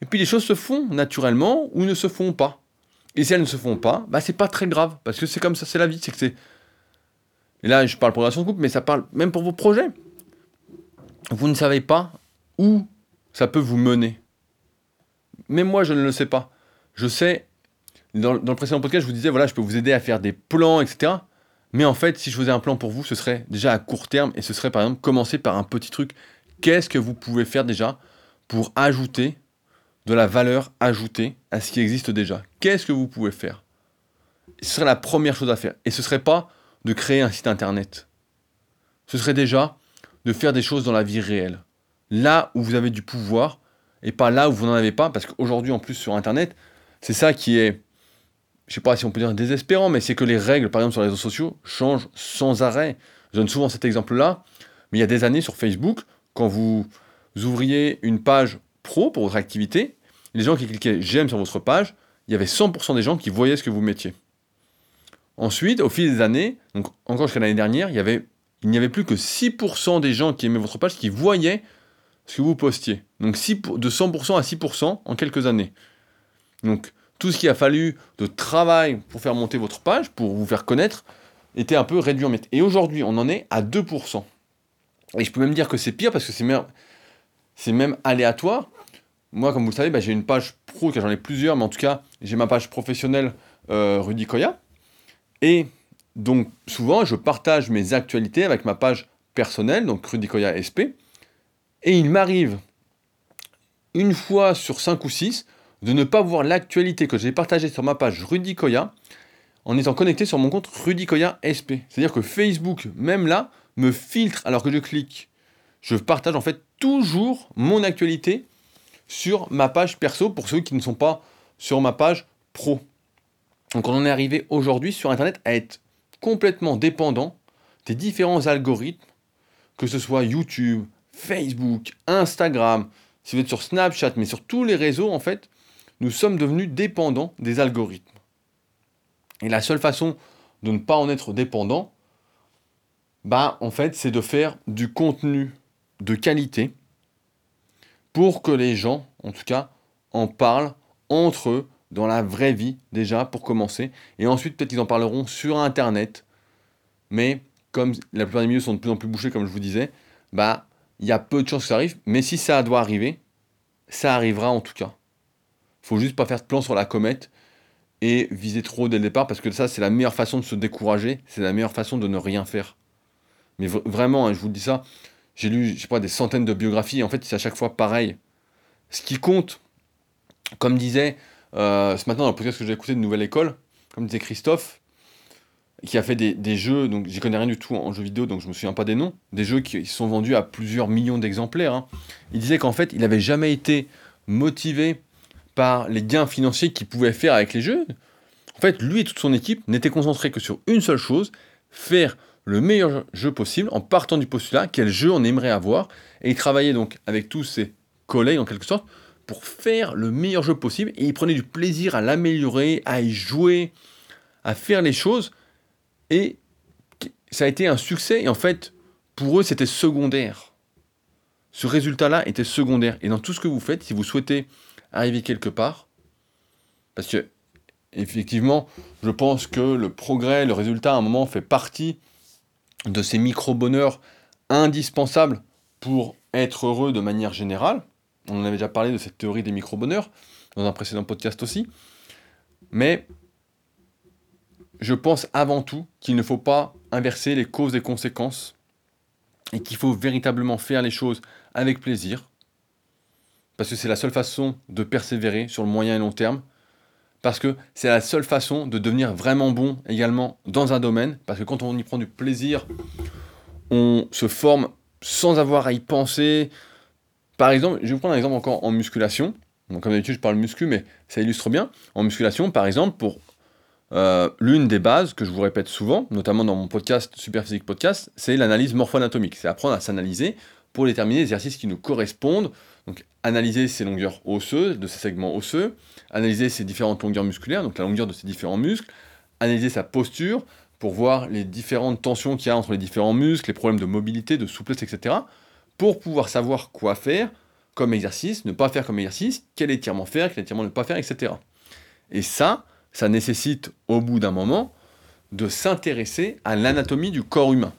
A: Et puis les choses se font naturellement ou ne se font pas. Et si elles ne se font pas, bah c'est pas très grave, parce que c'est comme ça, c'est la vie, c'est que c'est... Et là, je parle pour relation de couple, mais ça parle même pour vos projets. Vous ne savez pas où ça peut vous mener. Même moi, je ne le sais pas. Je sais, dans, dans le précédent podcast, je vous disais, voilà, je peux vous aider à faire des plans, etc. Mais en fait, si je faisais un plan pour vous, ce serait déjà à court terme, et ce serait par exemple commencer par un petit truc. Qu'est-ce que vous pouvez faire déjà pour ajouter de la valeur ajoutée à ce qui existe déjà? Qu'est-ce que vous pouvez faire? Ce serait la première chose à faire. Et ce serait pas de créer un site internet. Ce serait déjà de faire des choses dans la vie réelle. Là où vous avez du pouvoir, et pas là où vous n'en avez pas, parce qu'aujourd'hui en plus sur internet, c'est ça qui est je sais pas si on peut dire désespérant, mais c'est que les règles, par exemple sur les réseaux sociaux, changent sans arrêt. Je donne souvent cet exemple-là, mais il y a des années sur Facebook, quand vous ouvriez une page pro pour votre activité, les gens qui cliquaient j'aime sur votre page, il y avait 100% des gens qui voyaient ce que vous mettiez. Ensuite, au fil des années, donc encore jusqu'à l'année dernière, il n'y avait plus que 6% des gens qui aimaient votre page qui voyaient ce que vous postiez. Donc 6, de 100% à 6% en quelques années. Donc tout ce qui a fallu de travail pour faire monter votre page, pour vous faire connaître, était un peu réduit en miettes. Et aujourd'hui, on en est à 2%. Et je peux même dire que c'est pire parce que c'est même, même aléatoire. Moi, comme vous le savez, bah, j'ai une page pro, j'en ai plusieurs, mais en tout cas, j'ai ma page professionnelle euh, Rudy Koya. Et donc, souvent, je partage mes actualités avec ma page personnelle, donc Rudy Koya SP. Et il m'arrive, une fois sur 5 ou 6, de ne pas voir l'actualité que j'ai partagée sur ma page Rudy Koya en étant connecté sur mon compte Rudy Koya SP. C'est-à-dire que Facebook, même là, me filtre alors que je clique. Je partage en fait toujours mon actualité sur ma page perso pour ceux qui ne sont pas sur ma page pro. Donc on en est arrivé aujourd'hui sur Internet à être complètement dépendant des différents algorithmes, que ce soit YouTube, Facebook, Instagram, si vous êtes sur Snapchat, mais sur tous les réseaux en fait, nous sommes devenus dépendants des algorithmes. Et la seule façon de ne pas en être dépendant, bah c'est de faire du contenu de qualité pour que les gens, en tout cas, en parlent entre eux dans la vraie vie déjà pour commencer et ensuite peut-être ils en parleront sur internet mais comme la plupart des milieux sont de plus en plus bouchés comme je vous disais bah il y a peu de chances que ça arrive mais si ça doit arriver ça arrivera en tout cas faut juste pas faire de plan sur la comète et viser trop dès le départ parce que ça, c'est la meilleure façon de se décourager, c'est la meilleure façon de ne rien faire. Mais vraiment, hein, je vous dis ça, j'ai lu, je sais pas, des centaines de biographies, en fait, c'est à chaque fois pareil. Ce qui compte, comme disait euh, ce matin dans le podcast que j'ai écouté de Nouvelle École, comme disait Christophe, qui a fait des, jeux, donc j'y connais rien du tout en jeux vidéo, donc je me souviens pas des noms, des jeux qui sont vendus à plusieurs millions d'exemplaires. Hein. Il disait qu'en fait, il n'avait jamais été motivé par les gains financiers qu'il pouvait faire avec les jeux. En fait, lui et toute son équipe n'étaient concentrés que sur une seule chose, faire le meilleur jeu possible en partant du postulat quel jeu on aimerait avoir et il travaillait donc avec tous ses collègues en quelque sorte pour faire le meilleur jeu possible et il prenait du plaisir à l'améliorer, à y jouer, à faire les choses et ça a été un succès et en fait pour eux c'était secondaire. Ce résultat-là était secondaire et dans tout ce que vous faites, si vous souhaitez arriver quelque part, parce que effectivement, je pense que le progrès, le résultat, à un moment, fait partie de ces micro-bonheurs indispensables pour être heureux de manière générale. On en avait déjà parlé de cette théorie des micro-bonheurs dans un précédent podcast aussi. Mais je pense avant tout qu'il ne faut pas inverser les causes et conséquences et qu'il faut véritablement faire les choses avec plaisir parce que c'est la seule façon de persévérer sur le moyen et long terme parce que c'est la seule façon de devenir vraiment bon également dans un domaine, parce que quand on y prend du plaisir, on se forme sans avoir à y penser. Par exemple, je vais vous prendre un exemple encore en musculation. Donc, comme d'habitude, je parle muscu, mais ça illustre bien. En musculation, par exemple, pour euh, l'une des bases que je vous répète souvent, notamment dans mon podcast Superphysique Podcast, c'est l'analyse morpho-anatomique. C'est apprendre à s'analyser pour déterminer les exercices qui nous correspondent. Donc, analyser ses longueurs osseuses, de ses segments osseux, analyser ses différentes longueurs musculaires, donc la longueur de ses différents muscles, analyser sa posture pour voir les différentes tensions qu'il y a entre les différents muscles, les problèmes de mobilité, de souplesse, etc. Pour pouvoir savoir quoi faire comme exercice, ne pas faire comme exercice, quel étirement faire, quel étirement ne pas faire, etc. Et ça, ça nécessite au bout d'un moment de s'intéresser à l'anatomie du corps humain.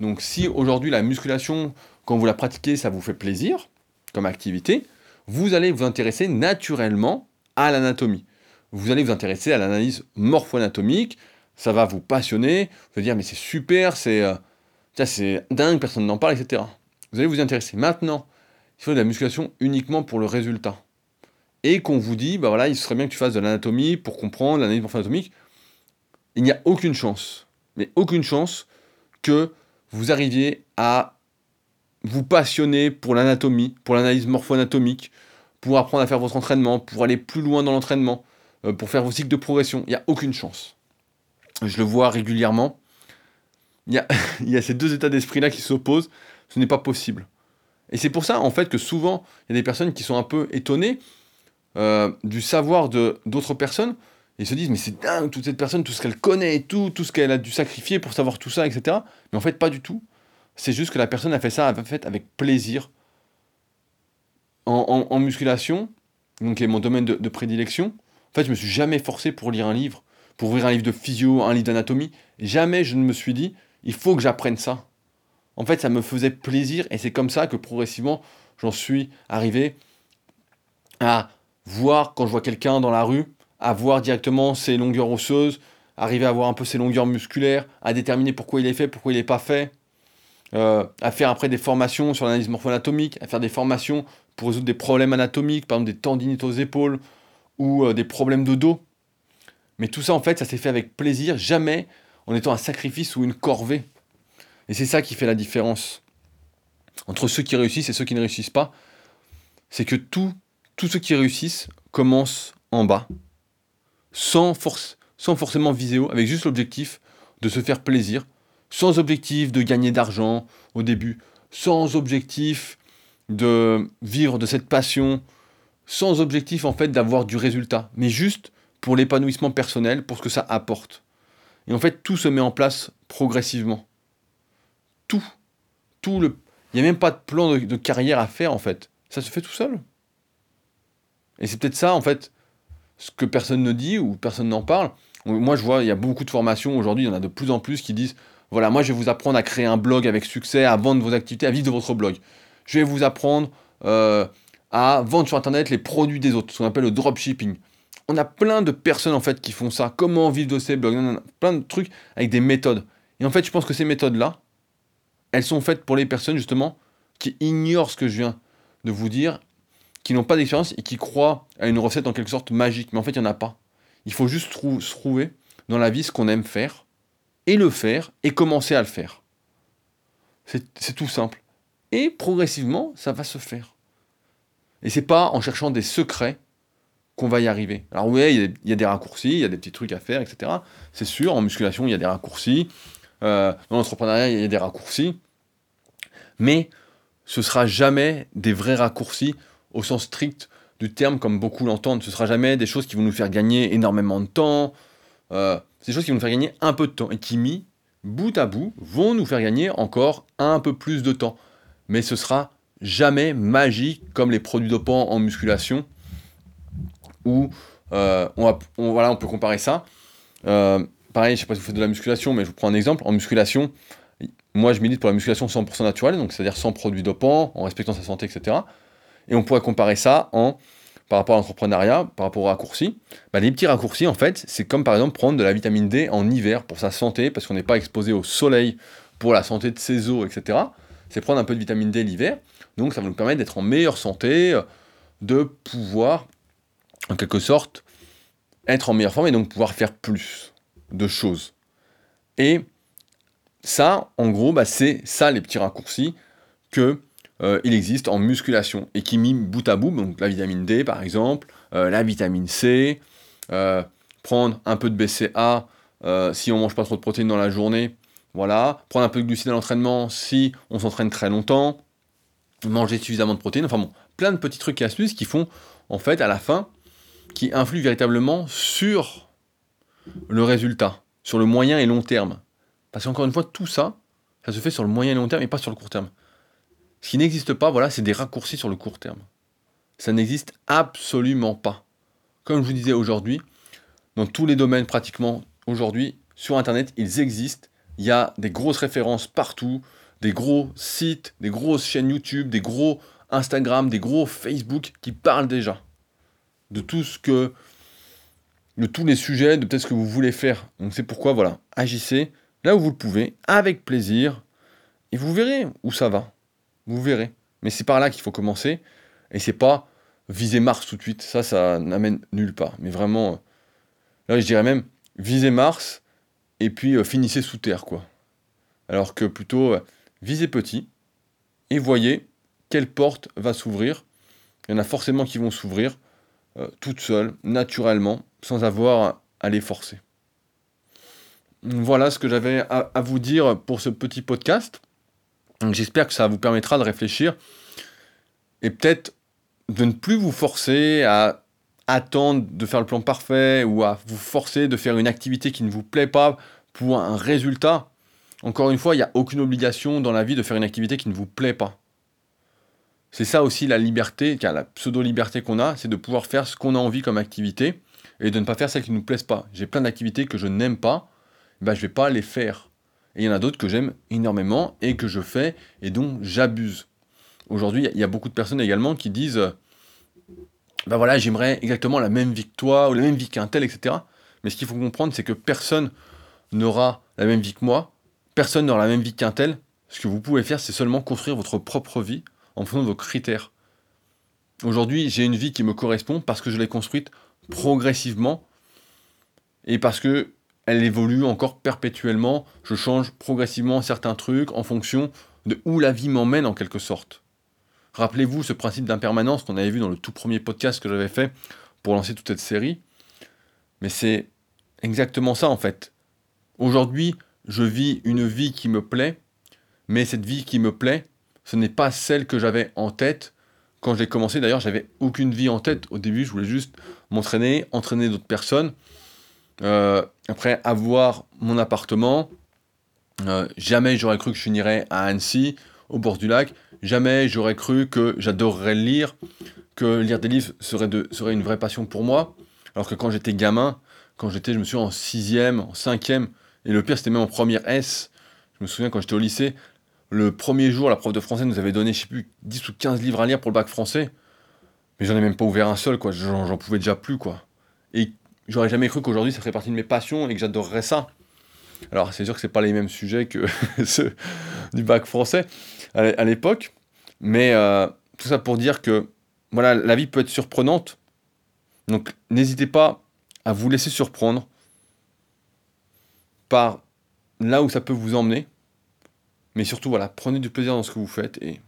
A: Donc si aujourd'hui la musculation, quand vous la pratiquez, ça vous fait plaisir comme activité, vous allez vous intéresser naturellement à l'anatomie. Vous allez vous intéresser à l'analyse morpho-anatomique, ça va vous passionner, vous allez dire mais c'est super, c'est euh, dingue, personne n'en parle, etc. Vous allez vous intéresser. Maintenant, il faut de la musculation uniquement pour le résultat. Et qu'on vous dit, bah voilà, il serait bien que tu fasses de l'anatomie pour comprendre l'analyse morpho-anatomique. Il n'y a aucune chance, mais aucune chance que vous arriviez à vous passionner pour l'anatomie, pour l'analyse morpho-anatomique, pour apprendre à faire votre entraînement, pour aller plus loin dans l'entraînement, euh, pour faire vos cycles de progression. Il n'y a aucune chance. Je le vois régulièrement. Il y a, il y a ces deux états d'esprit-là qui s'opposent. Ce n'est pas possible. Et c'est pour ça, en fait, que souvent, il y a des personnes qui sont un peu étonnées euh, du savoir de d'autres personnes et se disent mais c'est dingue toute cette personne tout ce qu'elle connaît et tout tout ce qu'elle a dû sacrifier pour savoir tout ça etc mais en fait pas du tout c'est juste que la personne a fait ça a fait avec plaisir. En, musculation, donc qui est mon domaine de, prédilection, en fait, je me suis jamais forcé pour lire un livre, pour ouvrir un livre de physio, un livre d'anatomie. Jamais je ne me suis dit, il faut que j'apprenne ça. En fait, ça me faisait plaisir et c'est comme ça que progressivement, j'en suis arrivé à voir quand je vois quelqu'un dans la rue, à voir directement ses longueurs osseuses, arriver à voir un peu ses longueurs musculaires, à déterminer pourquoi il est fait, pourquoi il n'est pas fait. Euh, à faire après des formations sur l'analyse morpho-anatomique, à faire des formations pour résoudre des problèmes anatomiques, par exemple des tendinites aux épaules ou euh, des problèmes de dos. Mais tout ça, en fait, ça s'est fait avec plaisir, jamais en étant un sacrifice ou une corvée. Et c'est ça qui fait la différence entre ceux qui réussissent et ceux qui ne réussissent pas. C'est que tous ceux qui réussissent commencent en bas, sans, force, sans forcément viséo, avec juste l'objectif de se faire plaisir, sans objectif de gagner d'argent au début, sans objectif de vivre de cette passion, sans objectif en fait d'avoir du résultat, mais juste pour l'épanouissement personnel, pour ce que ça apporte. Et en fait, tout se met en place progressivement. Tout. Tout le. Il n'y a même pas de plan de, carrière à faire en fait. Ça se fait tout seul. Et c'est peut-être ça en fait, ce que personne ne dit ou personne n'en parle. Moi je vois, il y a beaucoup de formations aujourd'hui, il y en a de plus en plus qui disent voilà, moi je vais vous apprendre à créer un blog avec succès, à vendre vos activités, à vivre de votre blog. Je vais vous apprendre euh, à vendre sur internet les produits des autres, ce qu'on appelle le dropshipping. On a plein de personnes en fait qui font ça. Comment vivre de ces blogs? Plein de trucs avec des méthodes. Et en fait, je pense que ces méthodes-là, elles sont faites pour les personnes justement qui ignorent ce que je viens de vous dire, qui n'ont pas d'expérience et qui croient à une recette en quelque sorte magique. Mais en fait, il n'y en a pas. Il faut juste se trouver dans la vie ce qu'on aime faire et le faire et commencer à le faire. C'est tout simple. Et progressivement, ça va se faire. Et c'est pas en cherchant des secrets qu'on va y arriver. Alors oui, il y, a des raccourcis, il y a des petits trucs à faire, etc. C'est sûr, en musculation, il y a des raccourcis. dans l'entrepreneuriat, il y a des raccourcis. Mais ce sera jamais des vrais raccourcis au sens strict du terme, comme beaucoup l'entendent. Ce sera jamais des choses qui vont nous faire gagner énormément de temps. c'est des choses qui vont nous faire gagner un peu de temps et qui, bout à bout, vont nous faire gagner encore un peu plus de temps. Mais ce sera jamais magique comme les produits dopants en musculation où euh, on, voilà, on peut comparer ça. Euh, pareil, je sais pas si vous faites de la musculation, mais je vous prends un exemple. En musculation, moi je milite pour la musculation 100% naturelle, donc c'est-à-dire sans produits dopants, en respectant sa santé, etc. Et on pourrait comparer ça en, par rapport à l'entrepreneuriat, par rapport aux raccourcis. Bah, les petits raccourcis, en fait, c'est comme par exemple prendre de la vitamine D en hiver pour sa santé, parce qu'on n'est pas exposé au soleil pour la santé de ses os, etc. C'est prendre un peu de vitamine D l'hiver. Donc ça va nous permettre d'être en meilleure santé, euh, de pouvoir, en quelque sorte, être en meilleure forme et donc pouvoir faire plus de choses. Et ça, en gros, bah, c'est ça les petits raccourcis que euh, il existe en musculation et qui miment bout à bout, donc la vitamine D par exemple, euh, la vitamine C, prendre un peu de BCA si on mange pas trop de protéines dans la journée, voilà, prendre un peu de glucides à l'entraînement si on s'entraîne très longtemps, manger suffisamment de protéines, enfin bon, plein de petits trucs et astuces qui font, en fait, à la fin, qui influent véritablement sur le résultat, sur le moyen et long terme. Parce qu'encore une fois, tout ça, ça se fait sur le moyen et long terme et pas sur le court terme. Ce qui n'existe pas, voilà, c'est des raccourcis sur le court terme. Ça n'existe absolument pas. Comme je vous disais aujourd'hui, dans tous les domaines pratiquement aujourd'hui, sur Internet, ils existent. Il y a des grosses références partout des gros sites, des grosses chaînes YouTube, des gros Instagram, des gros Facebook qui parlent déjà de tout ce que, de tous les sujets, de peut-être ce que vous voulez faire. Donc c'est pourquoi, voilà, agissez là où vous le pouvez, avec plaisir, et vous verrez où ça va. Vous verrez. Mais c'est par là qu'il faut commencer, et c'est pas viser Mars tout de suite. Ça, ça n'amène nulle part. Mais vraiment, là, je dirais même viser Mars, et puis euh, finissez sous terre, quoi. Alors que plutôt, euh, visez petit et voyez quelle porte va s'ouvrir. Il y en a forcément qui vont s'ouvrir euh, toutes seules, naturellement, sans avoir à les forcer. Voilà ce que j'avais à, vous dire pour ce petit podcast. J'espère que ça vous permettra de réfléchir et peut-être de ne plus vous forcer à attendre de faire le plan parfait ou à vous forcer de faire une activité qui ne vous plaît pas pour un résultat. Encore une fois, il n'y a aucune obligation dans la vie de faire une activité qui ne vous plaît pas. C'est ça aussi la liberté, la pseudo-liberté qu'on a, c'est de pouvoir faire ce qu'on a envie comme activité et de ne pas faire celles qui ne nous plaisent pas. J'ai plein d'activités que je n'aime pas, ben je vais pas les faire. Et il y en a d'autres que j'aime énormément et que je fais et dont j'abuse. Aujourd'hui, il y a beaucoup de personnes également qui disent ben voilà, j'aimerais exactement la même vie que toi ou la même vie qu'un tel, etc. Mais ce qu'il faut comprendre, c'est que personne n'aura la même vie que moi, personne n'aura la même vie qu'un tel. Ce que vous pouvez faire, c'est seulement construire votre propre vie en fonction de vos critères. Aujourd'hui, j'ai une vie qui me correspond parce que je l'ai construite progressivement et parce que elle évolue encore perpétuellement. Je change progressivement certains trucs en fonction de où la vie m'emmène en quelque sorte. Rappelez-vous ce principe d'impermanence qu'on avait vu dans le tout premier podcast que j'avais fait pour lancer toute cette série. Mais c'est exactement ça en fait. Aujourd'hui, je vis une vie qui me plaît, mais cette vie qui me plaît, ce n'est pas celle que j'avais en tête quand j'ai commencé. D'ailleurs, j'avais aucune vie en tête. Au début, je voulais juste m'entraîner, entraîner d'autres personnes. Euh, après, avoir mon appartement. Euh, jamais j'aurais cru que je finirais à Annecy, au bord du lac. Jamais j'aurais cru que j'adorerais lire, que lire des livres serait, une vraie passion pour moi. Alors que quand j'étais gamin, quand j'étais, je me suis en sixième, en cinquième, et le pire, c'était même en première S. Je me souviens quand j'étais au lycée, le premier jour, la prof de français nous avait donné, je sais plus, 10 ou 15 livres à lire pour le bac français. Mais j'en ai même pas ouvert un seul, quoi. J'en pouvais déjà plus, quoi. Et j'aurais jamais cru qu'aujourd'hui, ça ferait partie de mes passions et que j'adorerais ça. Alors, c'est sûr que c'est pas les mêmes sujets que ceux du bac français à l'époque. Mais euh, tout ça pour dire que, voilà, la vie peut être surprenante. Donc, n'hésitez pas à vous laisser surprendre par là où ça peut vous emmener. Mais surtout, voilà, prenez du plaisir dans ce que vous faites et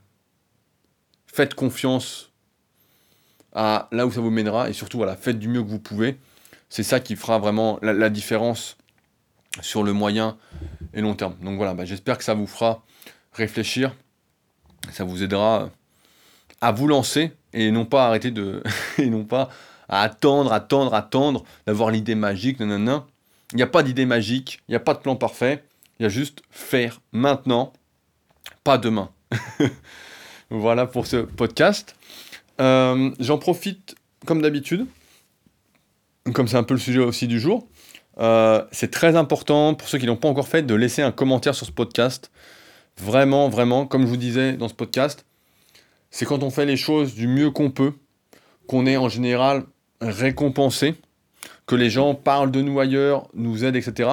A: faites confiance à là où ça vous mènera et surtout, voilà, faites du mieux que vous pouvez. C'est ça qui fera vraiment la, différence sur le moyen et long terme. Donc voilà, bah, j'espère que ça vous fera réfléchir, ça vous aidera à vous lancer et non pas arrêter de et non pas à attendre, attendre, attendre d'avoir l'idée magique. Non, non, non. Il n'y a pas d'idée magique, il n'y a pas de plan parfait. Il y a juste faire maintenant, pas demain. voilà pour ce podcast. Euh, j'en profite comme d'habitude, comme c'est un peu le sujet aussi du jour. Euh, c'est très important pour ceux qui l'ont pas encore fait de laisser un commentaire sur ce podcast. Vraiment, vraiment, comme je vous disais dans ce podcast, c'est quand on fait les choses du mieux qu'on peut, qu'on est en général récompensé, que les gens parlent de nous ailleurs, nous aident, etc.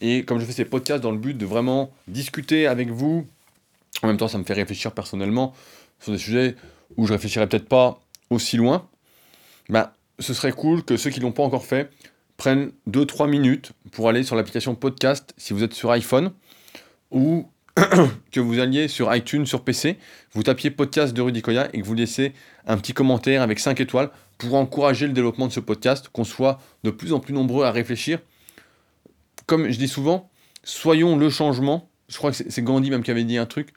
A: Et comme je fais ces podcasts dans le but de vraiment discuter avec vous, en même temps ça me fait réfléchir personnellement sur des sujets où je réfléchirais peut-être pas aussi loin, ben, ce serait cool que ceux qui ne l'ont pas encore fait prennent 2-3 minutes pour aller sur l'application podcast si vous êtes sur iPhone ou que vous alliez sur iTunes, sur PC, vous tapiez podcast de Rudy Koya et que vous laissez un petit commentaire avec 5 étoiles pour encourager le développement de ce podcast, qu'on soit de plus en plus nombreux à réfléchir. Comme je dis souvent, soyons le changement. Je crois que c'est Gandhi même qui avait dit un truc.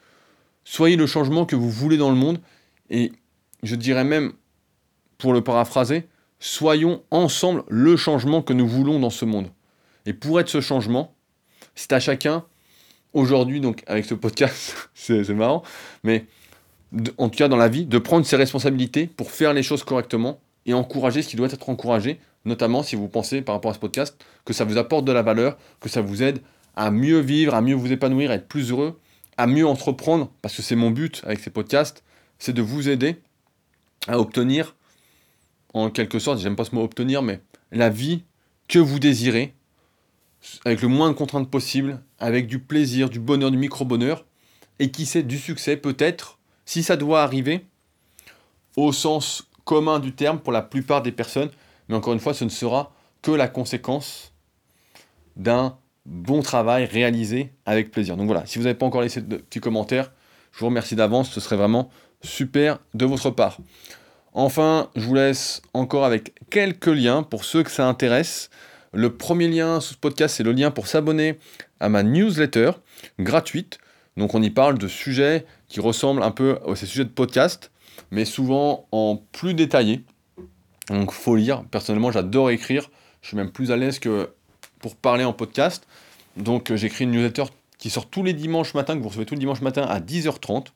A: Soyez le changement que vous voulez dans le monde. Et je dirais même, pour le paraphraser, soyons ensemble le changement que nous voulons dans ce monde. Et pour être ce changement, c'est à chacun aujourd'hui, donc avec ce podcast, c'est marrant, mais en tout cas dans la vie, de prendre ses responsabilités pour faire les choses correctement et encourager ce qui doit être encouragé, notamment si vous pensez par rapport à ce podcast que ça vous apporte de la valeur, que ça vous aide à mieux vivre, à mieux vous épanouir, à être plus heureux, à mieux entreprendre, parce que c'est mon but avec ces podcasts, c'est de vous aider à obtenir, en quelque sorte, j'aime pas ce mot obtenir, mais la vie que vous désirez, avec le moins de contraintes possible, avec du plaisir, du bonheur, du micro-bonheur, et qui sait du succès peut-être, si ça doit arriver, au sens commun du terme pour la plupart des personnes, mais encore une fois, ce ne sera que la conséquence d'un bon travail réalisé avec plaisir. Donc voilà, si vous n'avez pas encore laissé de petits commentaires, je vous remercie d'avance, ce serait vraiment super de votre part. Enfin, je vous laisse encore avec quelques liens pour ceux que ça intéresse. Le premier lien sous ce podcast, c'est le lien pour s'abonner à ma newsletter gratuite. Donc on y parle de sujets qui ressemblent un peu à ces sujets de podcast, mais souvent en plus détaillé. Donc faut lire. Personnellement, j'adore écrire. Je suis même plus à l'aise que pour parler en podcast. Donc euh, j'écris une newsletter qui sort tous les dimanches matin, que vous recevez tous les dimanches matin à 10h30.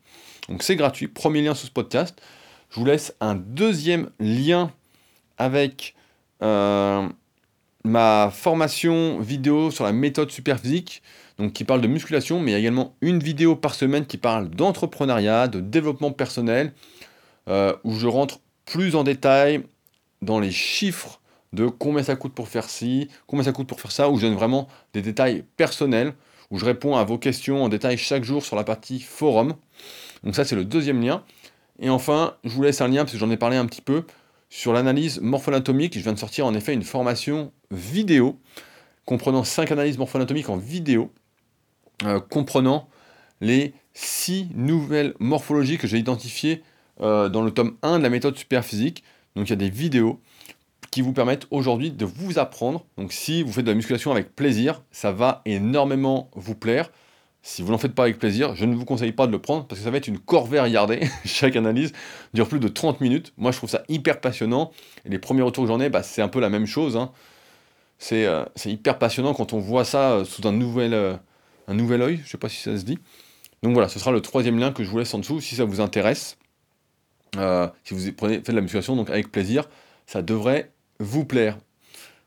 A: Donc c'est gratuit. Premier lien sous ce podcast. Je vous laisse un deuxième lien avec euh, ma formation vidéo sur la méthode superphysique, donc qui parle de musculation, mais il y a également une vidéo par semaine qui parle d'entrepreneuriat, de développement personnel, euh, où je rentre plus en détail dans les chiffres de combien ça coûte pour faire ci, combien ça coûte pour faire ça, où je donne vraiment des détails personnels, où je réponds à vos questions en détail chaque jour sur la partie forum. Donc ça c'est le deuxième lien. Et enfin, je vous laisse un lien, parce que j'en ai parlé un petit peu, sur l'analyse morpho-anatomique. Je viens de sortir en effet une formation vidéo comprenant 5 analyses morpho-anatomiques en vidéo, euh, comprenant les 6 nouvelles morphologies que j'ai identifiées euh, dans le tome 1 de la méthode superphysique. Donc il y a des vidéos qui vous permettent aujourd'hui de vous apprendre. Donc si vous faites de la musculation avec plaisir, ça va énormément vous plaire. Si vous n'en faites pas avec plaisir, je ne vous conseille pas de le prendre parce que ça va être une corvée à regarder. Chaque analyse dure plus de 30 minutes. Moi, je trouve ça hyper passionnant. Et les premiers retours que j'en ai, bah, c'est un peu la même chose. Hein. Euh, c'est hyper passionnant quand on voit ça euh, sous un nouvel, euh, un nouvel œil. Je ne sais pas si ça se dit. Donc voilà, ce sera le troisième lien que je vous laisse en dessous si ça vous intéresse. si vous faites de la musculation donc avec plaisir, ça devrait vous plaire.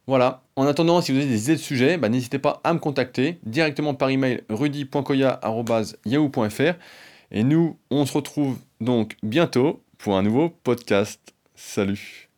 A: Voilà. En attendant, si vous avez des idées de sujets, bah, n'hésitez pas à me contacter directement par email rudy.koya.yahoo.fr. Et nous, on se retrouve donc bientôt pour un nouveau podcast. Salut